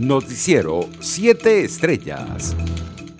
Noticiero 7 Estrellas.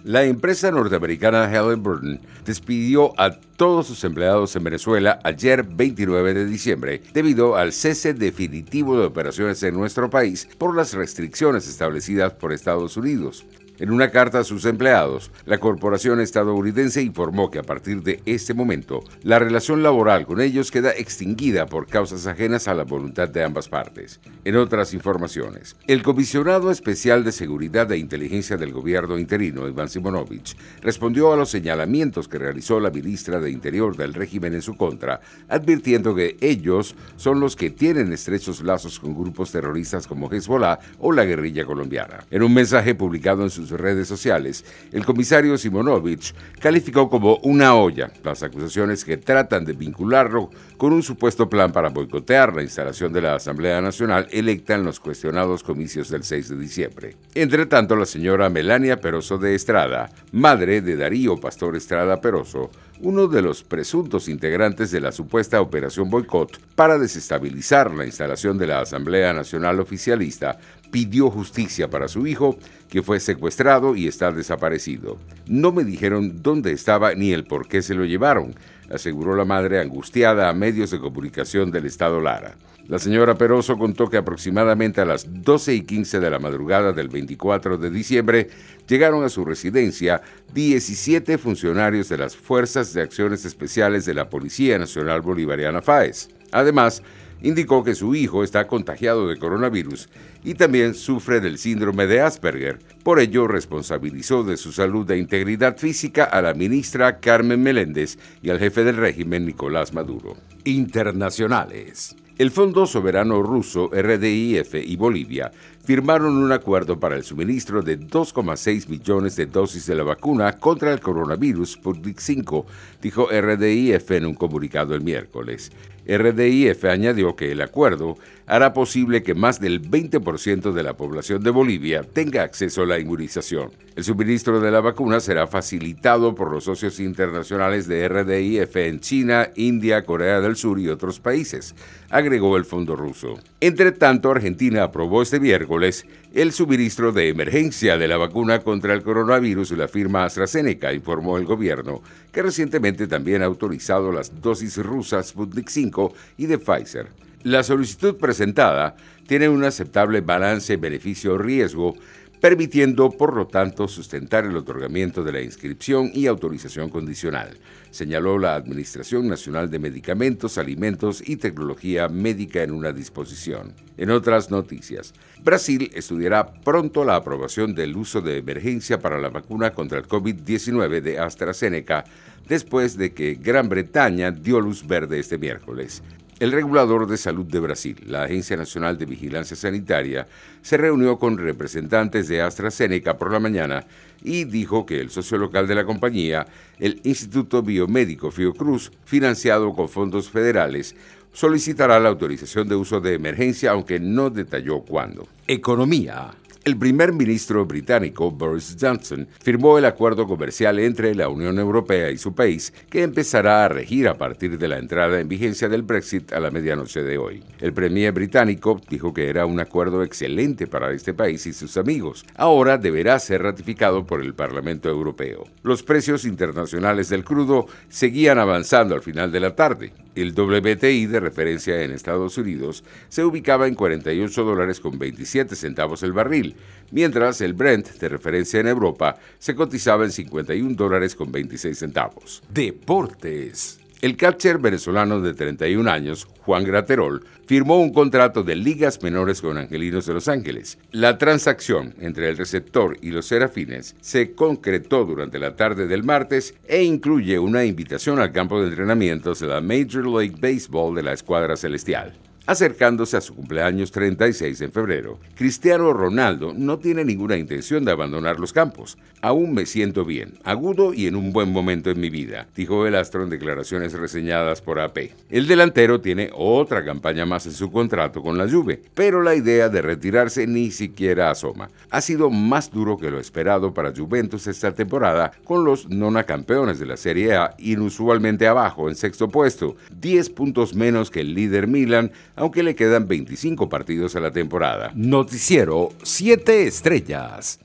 La empresa norteamericana Halliburton despidió a todos sus empleados en Venezuela ayer 29 de diciembre debido al cese definitivo de operaciones en nuestro país por las restricciones establecidas por Estados Unidos. En una carta a sus empleados, la corporación estadounidense informó que a partir de este momento, la relación laboral con ellos queda extinguida por causas ajenas a la voluntad de ambas partes. En otras informaciones, el comisionado especial de Seguridad e Inteligencia del gobierno interino, Iván Simonovich, respondió a los señalamientos que realizó la ministra de Interior del régimen en su contra, advirtiendo que ellos son los que tienen estrechos lazos con grupos terroristas como Hezbollah o la guerrilla colombiana. En un mensaje publicado en sus redes sociales, el comisario Simonovich calificó como una olla las acusaciones que tratan de vincularlo con un supuesto plan para boicotear la instalación de la Asamblea Nacional electa en los cuestionados comicios del 6 de diciembre. Entre tanto, la señora Melania Peroso de Estrada, madre de Darío Pastor Estrada Peroso, uno de los presuntos integrantes de la supuesta operación boicot para desestabilizar la instalación de la Asamblea Nacional Oficialista, pidió justicia para su hijo, que fue secuestrado y está desaparecido. No me dijeron dónde estaba ni el por qué se lo llevaron, aseguró la madre angustiada a medios de comunicación del Estado Lara. La señora Peroso contó que aproximadamente a las 12 y 15 de la madrugada del 24 de diciembre llegaron a su residencia 17 funcionarios de las Fuerzas de Acciones Especiales de la Policía Nacional Bolivariana FAES. Además, indicó que su hijo está contagiado de coronavirus y también sufre del síndrome de Asperger. Por ello, responsabilizó de su salud e integridad física a la ministra Carmen Meléndez y al jefe del régimen Nicolás Maduro. Internacionales. El Fondo Soberano Ruso, RDIF y Bolivia firmaron un acuerdo para el suministro de 2,6 millones de dosis de la vacuna contra el coronavirus Sputnik 5, dijo RDIF en un comunicado el miércoles. RDIF añadió que el acuerdo hará posible que más del 20% de la población de Bolivia tenga acceso a la inmunización. El suministro de la vacuna será facilitado por los socios internacionales de RDIF en China, India, Corea del Sur y otros países, agregó el fondo ruso. Entre tanto, Argentina aprobó este miércoles el suministro de emergencia de la vacuna contra el coronavirus y la firma AstraZeneca, informó el gobierno, que recientemente también ha autorizado las dosis rusas Sputnik 5 y de Pfizer. La solicitud presentada tiene un aceptable balance beneficio-riesgo permitiendo por lo tanto sustentar el otorgamiento de la inscripción y autorización condicional, señaló la Administración Nacional de Medicamentos, Alimentos y Tecnología Médica en una disposición. En otras noticias, Brasil estudiará pronto la aprobación del uso de emergencia para la vacuna contra el COVID-19 de AstraZeneca después de que Gran Bretaña dio luz verde este miércoles. El regulador de salud de Brasil, la Agencia Nacional de Vigilancia Sanitaria, se reunió con representantes de AstraZeneca por la mañana y dijo que el socio local de la compañía, el Instituto Biomédico Fiocruz, financiado con fondos federales, solicitará la autorización de uso de emergencia, aunque no detalló cuándo. Economía. El primer ministro británico Boris Johnson firmó el acuerdo comercial entre la Unión Europea y su país que empezará a regir a partir de la entrada en vigencia del Brexit a la medianoche de hoy. El premier británico dijo que era un acuerdo excelente para este país y sus amigos. Ahora deberá ser ratificado por el Parlamento Europeo. Los precios internacionales del crudo seguían avanzando al final de la tarde. El WTI de referencia en Estados Unidos se ubicaba en 48 dólares con 27 centavos el barril, mientras el Brent de referencia en Europa se cotizaba en 51 dólares con 26 centavos. Deportes. El catcher venezolano de 31 años, Juan Graterol, firmó un contrato de ligas menores con Angelinos de Los Ángeles. La transacción entre el receptor y los serafines se concretó durante la tarde del martes e incluye una invitación al campo de entrenamientos de la Major League Baseball de la escuadra celestial acercándose a su cumpleaños 36 en febrero. Cristiano Ronaldo no tiene ninguna intención de abandonar los campos. Aún me siento bien, agudo y en un buen momento en mi vida, dijo el astro en declaraciones reseñadas por AP. El delantero tiene otra campaña más en su contrato con la Juve, pero la idea de retirarse ni siquiera asoma. Ha sido más duro que lo esperado para Juventus esta temporada, con los nona campeones de la Serie A inusualmente abajo en sexto puesto, 10 puntos menos que el líder Milan, aunque le quedan 25 partidos a la temporada. Noticiero 7 Estrellas.